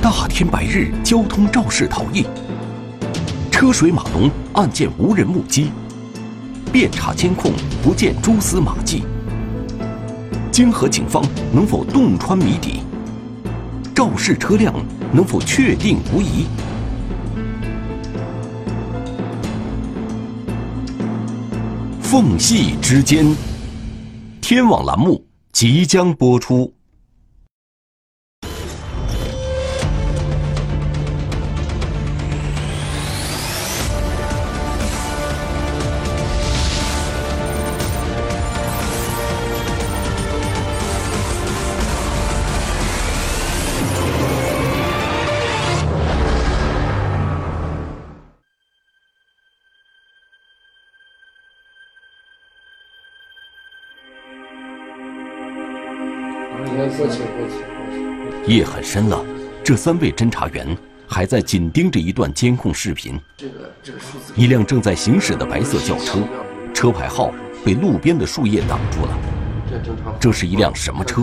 大天白日，交通肇事逃逸，车水马龙，案件无人目击，遍查监控不见蛛丝马迹，泾河警方能否洞穿谜底？肇事车辆能否确定无疑？缝隙之间，天网栏目即将播出。夜很深了，这三位侦查员还在紧盯着一段监控视频。一辆正在行驶的白色轿车，车牌号被路边的树叶挡住了。这是一辆什么车？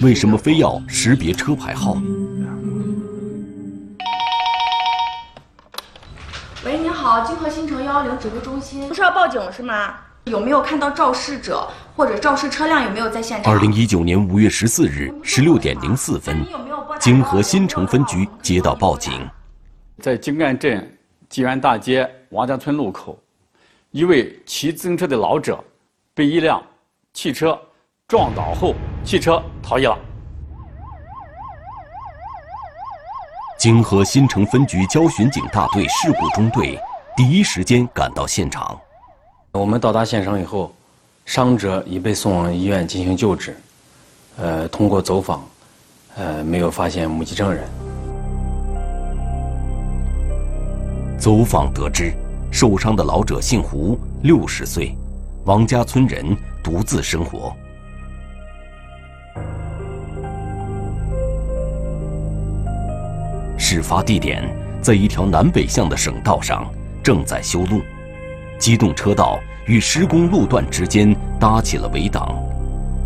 为什么非要识别车牌号？喂，您好，金河新城幺幺零指挥中心，不是要报警是吗？有没有看到肇事者或者肇事车辆？有没有在现场？二零一九年五月十四日十六点零四分，泾河新城分局接到报警，在泾安镇济源大街王家村路口，一位骑自行车的老者被一辆汽车撞倒后，汽车逃逸了。泾河新城分局交巡警大队事故中队第一时间赶到现场。我们到达现场以后，伤者已被送往医院进行救治。呃，通过走访，呃，没有发现目击证人。走访得知，受伤的老者姓胡，六十岁，王家村人，独自生活。事发地点在一条南北向的省道上，正在修路。机动车道与施工路段之间搭起了围挡，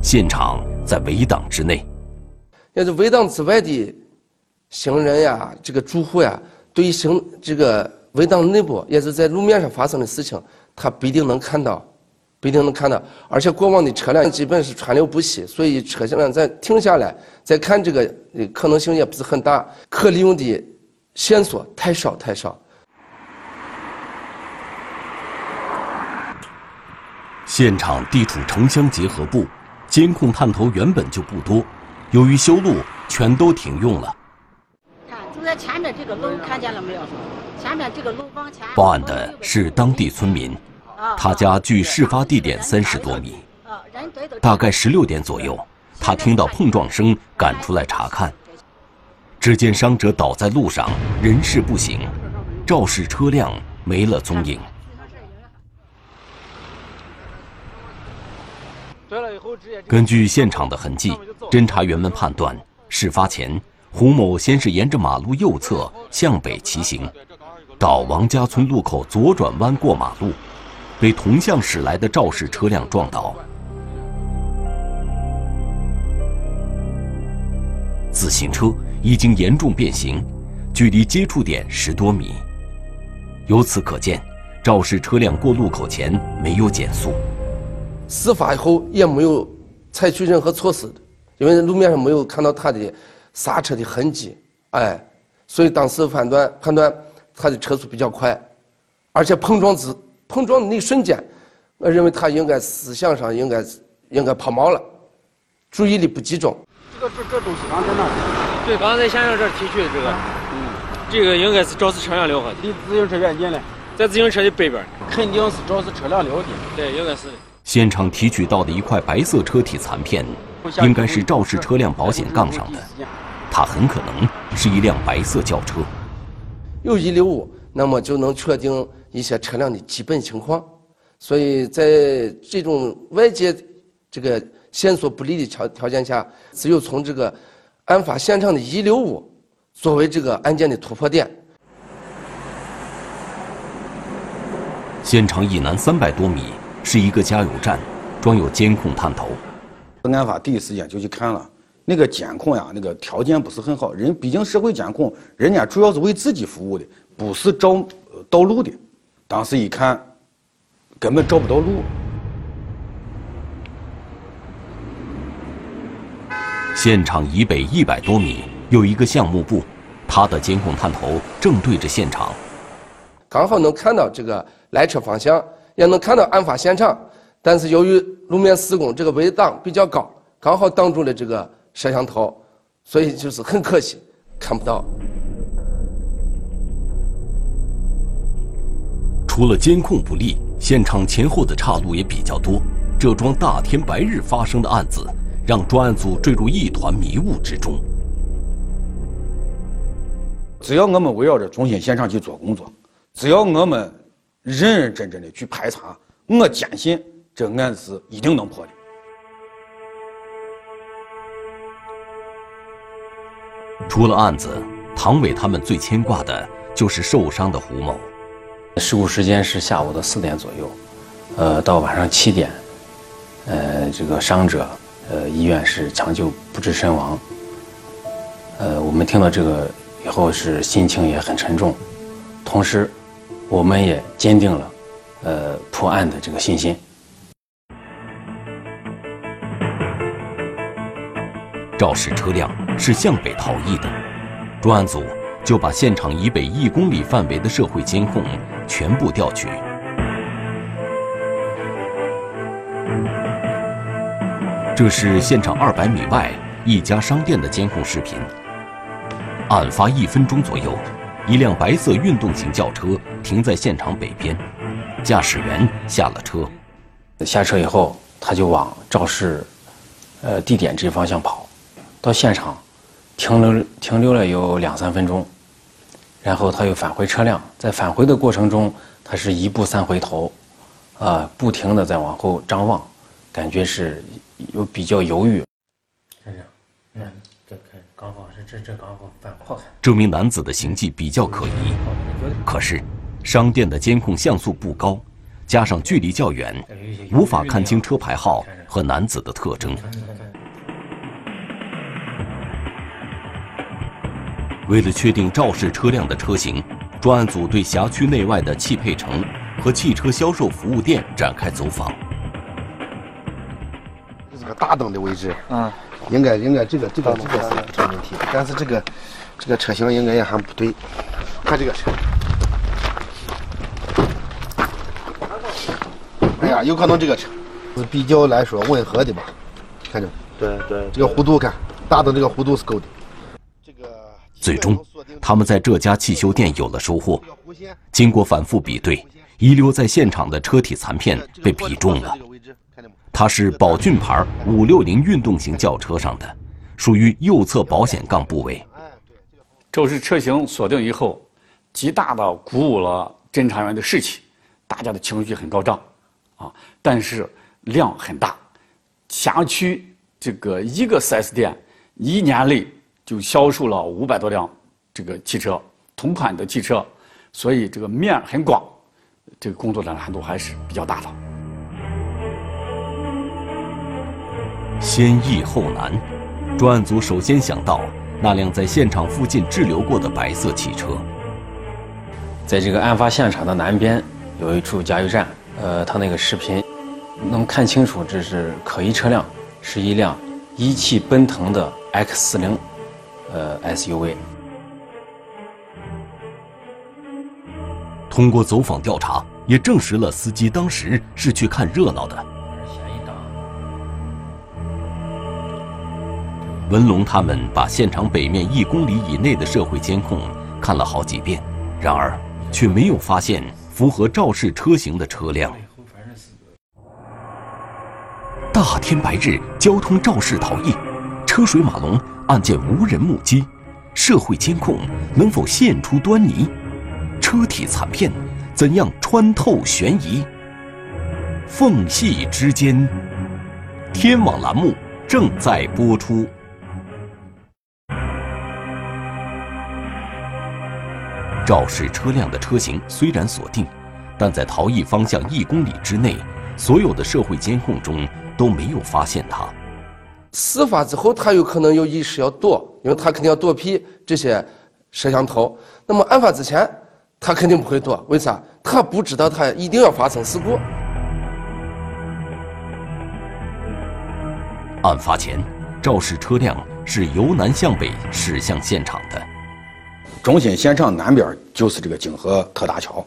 现场在围挡之内。要是围挡之外的行人呀，这个住户呀，对于行这个围挡内部，也是在路面上发生的事情，他不一定能看到，不一定能看到。而且过往的车辆基本是川流不息，所以车辆再停下来再看这个可能性也不是很大，可利用的线索太少太少。现场地处城乡结合部，监控探头原本就不多，由于修路，全都停用了。看，就在前面这个楼，看见了没有？前面这个楼房前。报案的是当地村民，他家距事发地点三十多米。大概十六点左右，他听到碰撞声，赶出来查看，只见伤者倒在路上，人事不省，肇事车辆没了踪影。根据现场的痕迹，侦查员们判断，事发前胡某先是沿着马路右侧向北骑行，到王家村路口左转弯过马路，被同向驶来的肇事车辆撞倒。自行车已经严重变形，距离接触点十多米。由此可见，肇事车辆过路口前没有减速。事发以后也没有采取任何措施，因为路面上没有看到他的刹车的痕迹，哎，所以当时判断判断他的车速比较快，而且碰撞之碰撞的那一瞬间，我认为他应该思想上应该应该抛锚了，注意力不集中。这个这这东西刚在哪？对，刚才在现场这提取的这个，嗯，这个应该是肇事车辆留下的。离自行车远近嘞，在自行车的北边，肯定是肇事车辆留的。对，应该是。现场提取到的一块白色车体残片，应该是肇事车辆保险杠上的，它很可能是一辆白色轿车。有遗留物，那么就能确定一些车辆的基本情况。所以在这种外界这个线索不利的条条件下，只有从这个案发现场的遗留物作为这个案件的突破点。现场以南三百多米。是一个加油站，装有监控探头。案发第一时间就去看了，那个监控呀，那个条件不是很好。人毕竟社会监控，人家主要是为自己服务的，不是找道路的。当时一看，根本找不到路。现场以北一百多米有一个项目部，他的监控探头正对着现场，刚好能看到这个来车方向，也能看到案发现场。但是由于路面施工，这个围挡比较高，刚好挡住了这个。摄像头，所以就是很可惜，看不到。除了监控不力，现场前后的岔路也比较多。这桩大天白日发生的案子，让专案组坠入一团迷雾之中。只要我们围绕着中心现场去做工作，只要我们认认真真的去排查，我坚信这案子是一定能破的。除了案子，唐伟他们最牵挂的就是受伤的胡某。事故时间是下午的四点左右，呃，到晚上七点，呃，这个伤者，呃，医院是抢救不治身亡。呃，我们听到这个以后是心情也很沉重，同时，我们也坚定了，呃，破案的这个信心。肇事车辆是向北逃逸的，专案组就把现场以北一公里范围的社会监控全部调取。这是现场二百米外一家商店的监控视频。案发一分钟左右，一辆白色运动型轿车停在现场北边，驾驶员下了车。下车以后，他就往肇事，呃，地点这方向跑。到现场停留停留了有两三分钟，然后他又返回车辆，在返回的过程中，他是一步三回头，啊，不停的在往后张望，感觉是有比较犹豫。这样，嗯，这刚好是这这刚好返回。这名男子的行迹比较可疑，可是商店的监控像素不高，加上距离较远，无法看清车牌号和男子的特征。为了确定肇事车辆的车型，专案组对辖区内外的汽配城和汽车销售服务店展开走访。这是个大灯的位置，嗯，应该应该这个这个这个题，但是这个这个车型应该也还不对。看这个车，哎呀，有可能这个车是比较来说吻合的吧？看着，对对，这个弧度看，大的这个弧度是够的。这个最终，他们在这家汽修店有了收获。经过反复比对，遗留在现场的车体残片被比中了，它是宝骏牌五六零运动型轿车上的，属于右侧保险杠部位。肇事车型锁定以后，极大的鼓舞了侦查员的士气，大家的情绪很高涨，啊，但是量很大，辖区这个一个 4S 店一年内。就销售了五百多辆这个汽车，同款的汽车，所以这个面很广，这个工作的难度还是比较大的。先易后难，专案组首先想到那辆在现场附近滞留过的白色汽车。在这个案发现场的南边有一处加油站，呃，他那个视频能看清楚，这是可疑车辆，是一辆一汽奔腾的 X 四零。呃，SUV。通过走访调查，也证实了司机当时是去看热闹的。文龙他们把现场北面一公里以内的社会监控看了好几遍，然而却没有发现符合肇事车型的车辆。大天白日，交通肇事逃逸，车水马龙。案件无人目击，社会监控能否现出端倪？车体残片怎样穿透悬疑？缝隙之间，天网栏目正在播出。肇事车辆的车型虽然锁定，但在逃逸方向一公里之内，所有的社会监控中都没有发现他。事发之后，他有可能有意识要躲，因为他肯定要躲避这些摄像头。那么案发之前，他肯定不会躲，为啥？他不知道他一定要发生事故。案发前，肇事车辆是由南向北驶向现场的。中心现场南边就是这个泾河特大桥，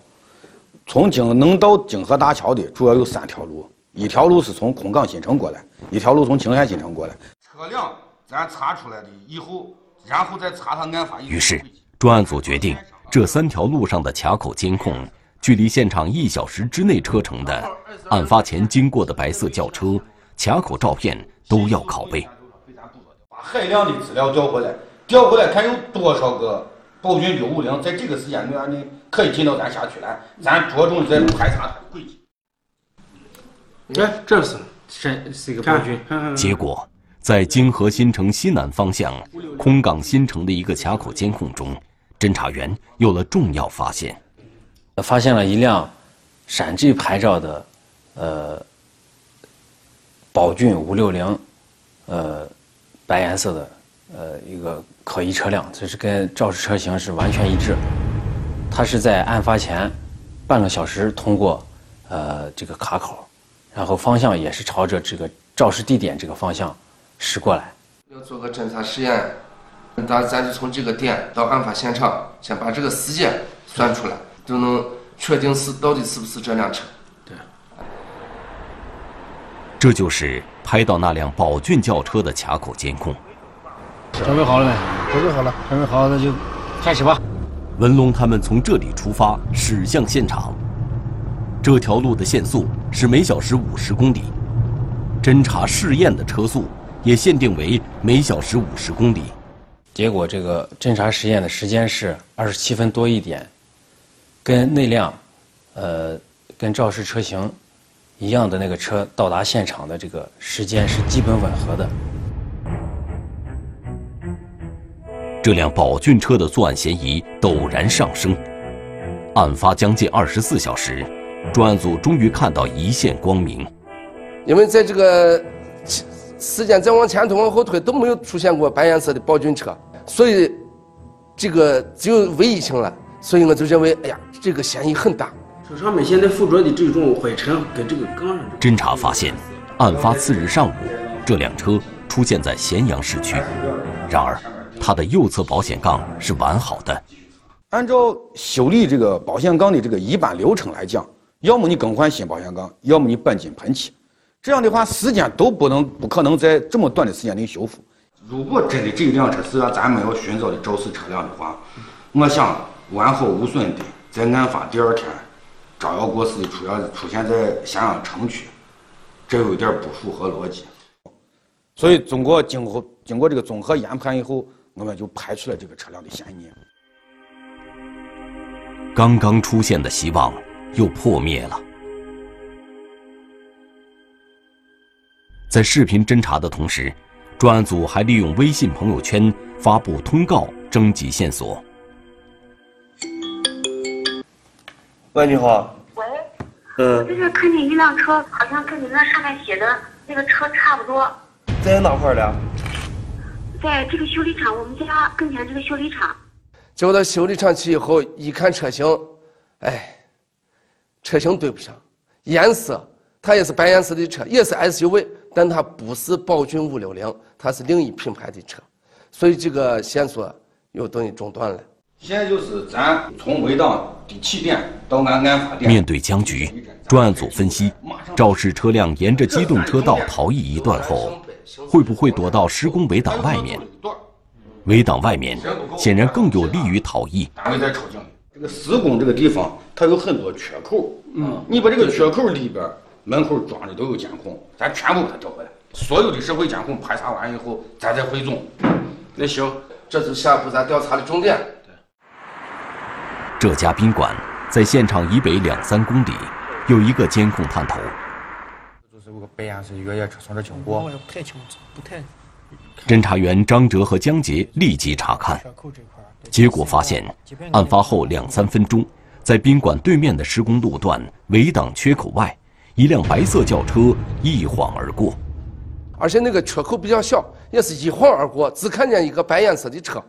从京能到泾河大桥的主要有三条路，一条路是从空港新城过来，一条路从青海新城过来。车辆咱查出来的以后，然后再查他案发。于是，专案组决定，这三条路上的卡口监控，距离现场一小时之内车程的，案发前经过的白色轿车卡口照片都要拷贝。把海量的资料调回来，调回来看有多少个。宝骏六五零在这个时间段内可以进到咱辖区来，咱着重在排查它的轨迹。哎，这是是是一个宝骏。结果，在泾河新城西南方向空港新城的一个卡口监控中，侦查员有了重要发现，发现了一辆陕 G 牌照的呃宝骏五六零，呃白颜色的。呃，一个可疑车辆，这是跟肇事车型是完全一致。他是在案发前半个小时通过呃这个卡口，然后方向也是朝着这个肇事地点这个方向驶过来。要做个侦查实验，咱咱就从这个点到案发现场，先把这个时间算出来，就能确定是到底是不是这辆车。对。这就是拍到那辆宝骏轿车的卡口监控。准备好了没？准备好了，准备好了那就开始吧。文龙他们从这里出发，驶向现场。这条路的限速是每小时五十公里，侦查试验的车速也限定为每小时五十公里。结果这个侦查实验的时间是二十七分多一点，跟那辆，呃，跟肇事车型一样的那个车到达现场的这个时间是基本吻合的。这辆宝骏车的作案嫌疑陡然上升。案发将近二十四小时，专案组终于看到一线光明。因为在这个时间再往前推、往后推都没有出现过白颜色的宝骏车，所以这个只有唯一性了。所以我就认为，哎呀，这个嫌疑很大。车上面现在附着的这种灰尘跟这个缸上。侦查发现，案发次日上午，这辆车出现在咸阳市区。然而。它的右侧保险杠是完好的。按照修理这个保险杠的这个一般流程来讲，要么你更换新保险杠，要么你钣金喷漆。这样的话，时间都不能不可能在这么短的时间内修复。如果真的这一辆车是让咱们要寻找的肇事车辆的话，我想完好无损的在案发第二天招摇过市出现出现在咸阳城区，这有点不符合逻辑。所以，经过经过经过这个综合研判以后。我们就排除了这个车辆的嫌疑。刚刚出现的希望又破灭了。在视频侦查的同时，专案组还利用微信朋友圈发布通告，征集线索。喂，你好。喂。嗯。就是看见一辆车，好像跟你那上面写的那个车差不多。在哪块儿的？在这个修理厂，我们家跟前这个修理厂。结果到修理厂去以后，一看车型，哎，车型对不上，颜色它也是白颜色的车，也是 SUV，但它不是宝骏五六零，它是另一品牌的车，所以这个线索又等于中断了。现在就是咱从围挡的起点到案案发点。面对僵局，专案组分析，肇事车辆沿着机动车道逃逸一段后。会不会躲到施工围挡外面？围挡外面显然更有利于逃逸。这个施工这个地方，它有很多缺口。嗯，你把这个缺口里边门口装的都有监控，咱全部给它调回来。所有的社会监控排查完以后，咱再汇总。那行，这是下一步咱调查的重点。这家宾馆在现场以北两三公里，有一个监控探头。白颜色越野车从这经过，不太清楚，不太。侦查员张哲和江杰立即查看，结果发现，案发后两三分钟，在宾馆对面的施工路段围挡缺口外，一辆白色轿车一晃而过。而且那个缺口比较小，也是一晃而过，只看见一个白颜色的车，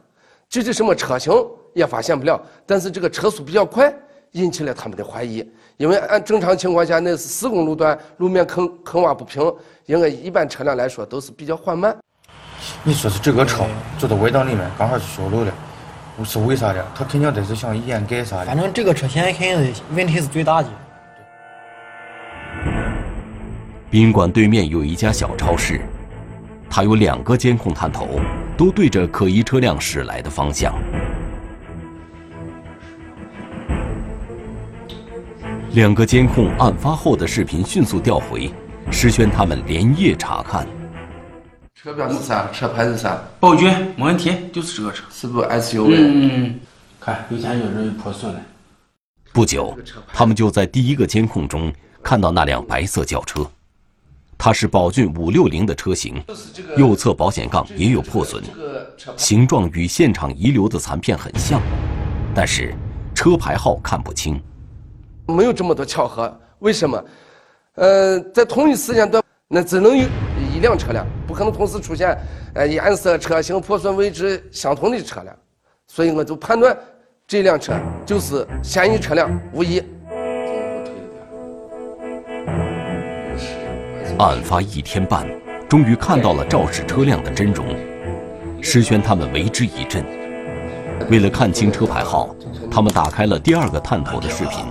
具体什么车型也发现不了。但是这个车速比较快，引起了他们的怀疑。因为按正常情况下，那是施工路段，路面坑坑洼不平，应该一般车辆来说都是比较缓慢。你说是这个车坐到围挡里面，刚好是修路了，是为啥的？他肯定得是想掩盖啥的。反正这个车现在肯定问题是最大的。宾馆对面有一家小超市，它有两个监控探头，都对着可疑车辆驶来的方向。两个监控案发后的视频迅速调回，石轩他们连夜查看。车标是啥？车牌是啥？宝骏，没问题，就是这个车，是不是 SUV？嗯嗯，看有前就是破损了。不久，他们就在第一个监控中看到那辆白色轿车，它是宝骏五六零的车型，右侧保险杠也有破损，形状与现场遗留的残片很像，但是车牌号看不清。没有这么多巧合，为什么？呃，在同一时间段，那只能有一辆车辆，不可能同时出现，呃，颜色、车型、破损位置相同的车辆，所以我就判断这辆车就是嫌疑车辆，无疑。案发一天半，终于看到了肇事车辆的真容，石轩他们为之一振。为了看清车牌号，他们打开了第二个探头的视频。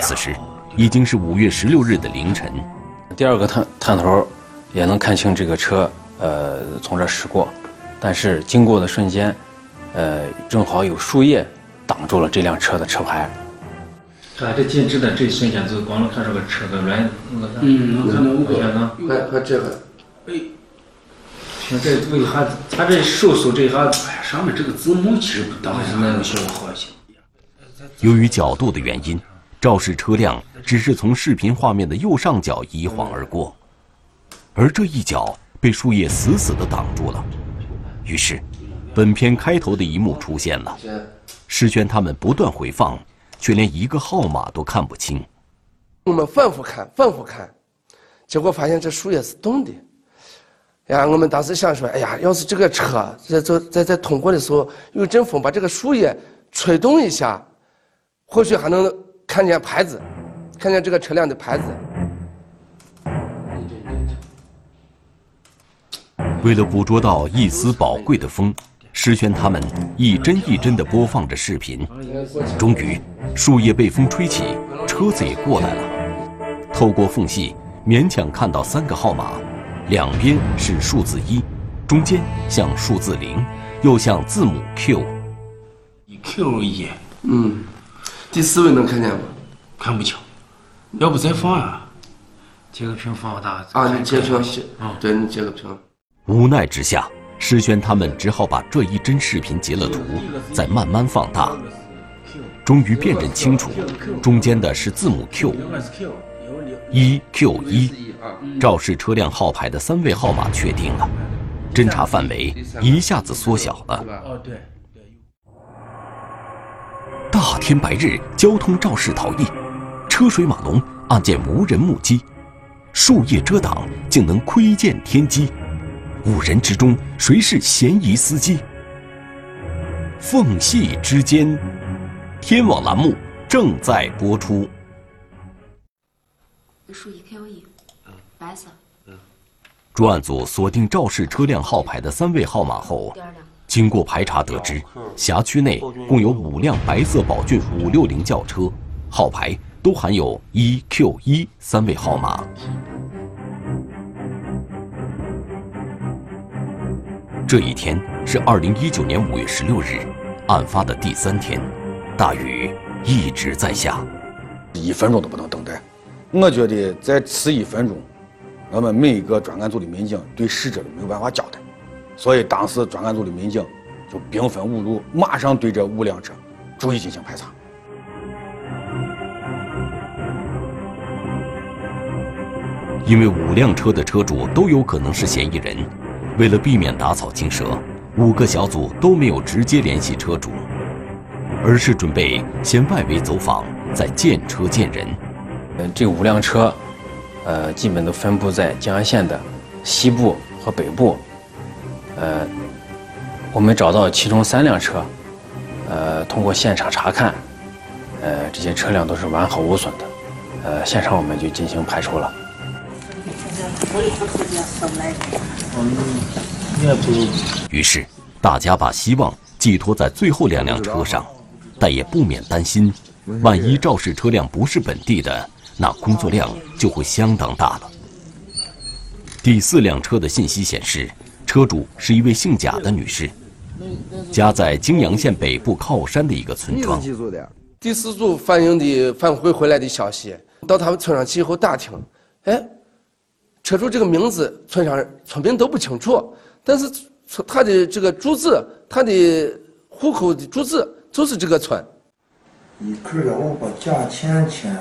此时已经是五月十六日的凌晨，第二个探探头也能看清这个车，呃，从这驶过，但是经过的瞬间，呃，正好有树叶挡住了这辆车的车牌。看这静止的这一瞬间，就光能看这个车的轮，那个嗯，能看到五线呢。看看这个，哎，像这为啥？它这手手这下，哎呀，上面这个字母其实当时能效果好一些。由于角度的原因。肇事车辆只是从视频画面的右上角一晃而过，而这一角被树叶死死地挡住了。于是，本片开头的一幕出现了：石轩他们不断回放，却连一个号码都看不清。我们反复看，反复看，结果发现这树叶是动的。呀，我们当时想说：哎呀，要是这个车在在在在通过的时候有阵风把这个树叶吹动一下，或许还能。看见牌子，看见这个车辆的牌子。为了捕捉到一丝宝贵的风，石轩他们一帧一帧地播放着视频。终于，树叶被风吹起，车子也过来了。透过缝隙，勉强看到三个号码，两边是数字一，中间像数字零，又像字母 Q。一 Q 一，嗯。第四位能看见吗？看不清，要不再放啊？截个屏放大啊！你截屏，啊，对你截个屏。无奈之下，师轩他们只好把这一帧视频截了图，再慢慢放大，终于辨认清楚，中间的是字母 Q，一 Q 一，肇事车辆号牌的三位号码确定了，侦查范围一下子缩小了。哦，对。大天白日，交通肇事逃逸，车水马龙，案件无人目击，树叶遮挡，竟能窥见天机。五人之中，谁是嫌疑司机？缝隙之间，天网栏目正在播出。数一 Q 一，白色。专案组锁定肇事车辆号牌的三位号码后。经过排查得知，辖区内共有五辆白色宝骏五六零轿车，号牌都含有一 Q 一三位号码。这一天是二零一九年五月十六日，案发的第三天，大雨一直在下，一分钟都不能等待。我觉得在此一分钟，我们每一个专案组的民警对逝者都没有办法交代。所以，当时专案组的民警就兵分五路，马上对这五辆车逐一进行排查。因为五辆车的车主都有可能是嫌疑人，为了避免打草惊蛇，五个小组都没有直接联系车主，而是准备先外围走访，再见车见人。嗯，这五辆车，呃，基本都分布在江安县的西部。和北部，呃，我们找到其中三辆车，呃，通过现场查看，呃，这些车辆都是完好无损的，呃，现场我们就进行排除了。于是，大家把希望寄托在最后两辆车上，但也不免担心，万一肇事车辆不是本地的，那工作量就会相当大了。第四辆车的信息显示，车主是一位姓贾的女士，家在泾阳县北部靠山的一个村庄。第四组反映的反馈回来的消息，到他们村上去以后打听，哎，车主这个名字村上村民都不清楚，但是他的这个住址，他的户口的住址就是这个村。一块要我把价钱钱。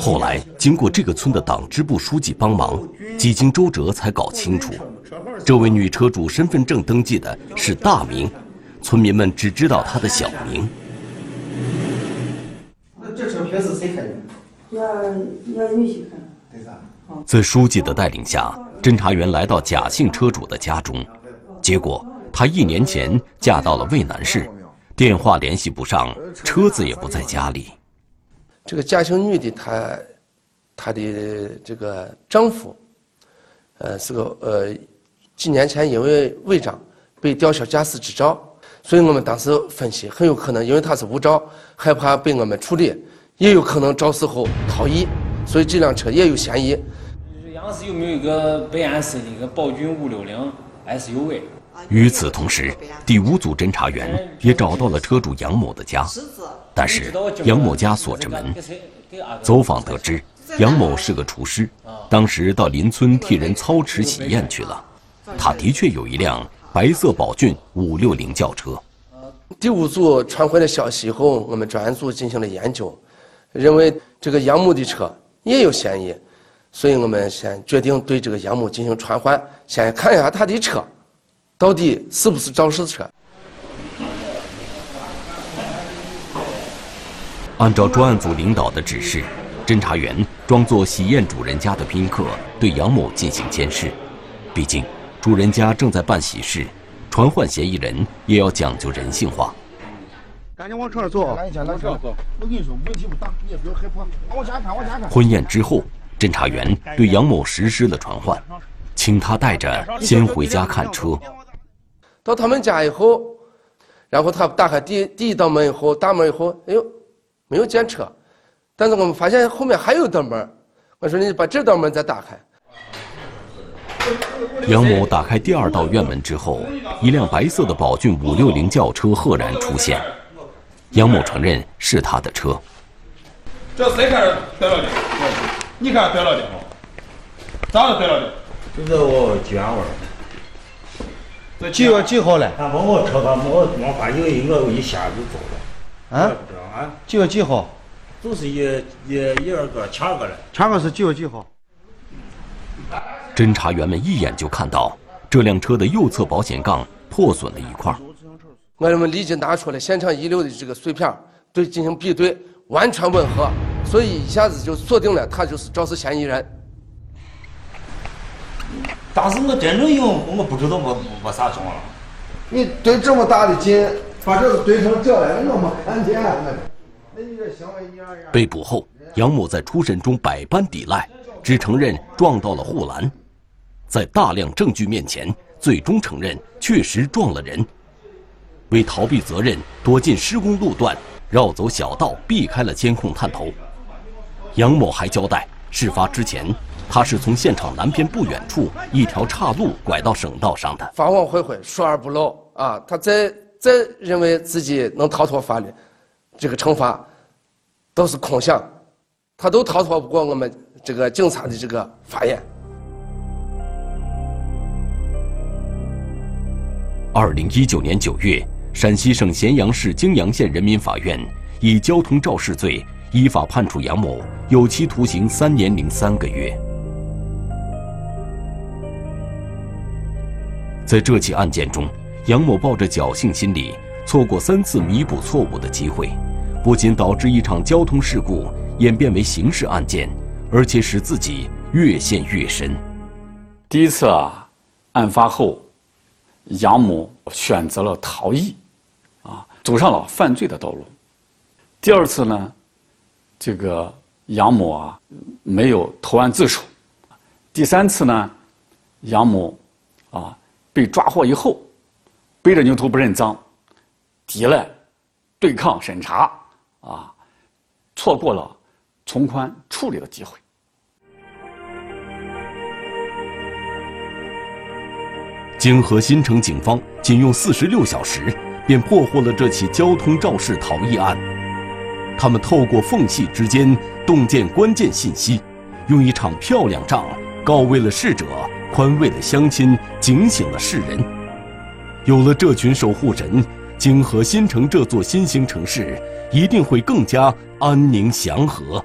后来，经过这个村的党支部书记帮忙，几经周折才搞清楚，这位女车主身份证登记的是大名，村民们只知道她的小名。那这车平时谁开的？要要女婿开。在书记的带领下，侦查员来到贾姓车主的家中，结果她一年前嫁到了渭南市，电话联系不上，车子也不在家里。这个贾姓女的，她，她的这个丈夫，呃，是个呃，几年前因为违章被吊销驾驶执照，所以我们当时分析，很有可能因为他是无照，害怕被我们处理，也有可能肇事后逃逸，所以这辆车也有嫌疑。杨氏有没有一个北安市的一个宝骏五六零 SUV？与此同时，第五组侦查员也找到了车主杨某的家。但是杨某家锁着门，走访得知，杨某是个厨师，当时到邻村替人操持喜宴去了。他的确有一辆白色宝骏五六零轿车。第五组传回来消息后，我们专案组进行了研究，认为这个杨某的车也有嫌疑，所以我们先决定对这个杨某进行传唤，先看一下他的车，到底是不是肇事车。按照专案组领导的指示，侦查员装作喜宴主人家的宾客，对杨某进行监视。毕竟，主人家正在办喜事，传唤嫌疑人也要讲究人性化。赶紧往车上坐，来，往车上坐。我跟你说，问题不大，你也不要害怕。往前看，往前看。婚宴之后，侦查员对杨某实施了传唤，请他带着先回家看车。到他们家以后，然后他打开第第一道门以后，大门以后，哎呦。没有见车，但是我们发现后面还有道门。我说你把这道门再打开。杨某打开第二道院门之后，一辆白色的宝骏五六零轿车赫然出现。杨某承认是他的车。这谁开始逮了的？你开始逮了的？咋的逮了的？就是我几元味。几月几号嘞？他问我车，他我我发现应该一下就走了。啊？几月几号？就是一一一二个前个了。前个是几月几号？侦查员们一眼就看到这辆车的右侧保险杠破损了一块。我们立即拿出了现场遗留的这个碎片，对进行比对，完全吻合，所以一下子就锁定了他就是肇事嫌疑人。当时我真正用，我不知道我我啥情况。你对这么大的劲。把这个怼成这样，我没看见。那你这行为，你被捕后，杨某在初审中百般抵赖，只承认撞到了护栏，在大量证据面前，最终承认确实撞了人。为逃避责任，躲进施工路段，绕走小道，避开了监控探头。杨某还交代，事发之前，他是从现场南边不远处一条岔路拐到省道上的。法网恢恢，疏而不漏啊！他在。再认为自己能逃脱法律，这个惩罚都是空想，他都逃脱不过我们这个警察的这个法眼。二零一九年九月，陕西省咸阳市泾阳县人民法院以交通肇事罪依法判处杨某有期徒刑三年零三个月。在这起案件中。杨某抱着侥幸心理，错过三次弥补错误的机会，不仅导致一场交通事故演变为刑事案件，而且使自己越陷越深。第一次啊，案发后，杨某选择了逃逸，啊，走上了犯罪的道路。第二次呢，这个杨某啊没有投案自首。第三次呢，杨某啊被抓获以后，背着牛头不认赃，抵赖、对抗审查，啊，错过了从宽处理的机会。泾河新城警方仅用四十六小时，便破获了这起交通肇事逃逸案。他们透过缝隙之间洞见关键信息，用一场漂亮仗。告慰了逝者，宽慰了乡亲，警醒了世人。有了这群守护神，泾河新城这座新兴城市一定会更加安宁祥和。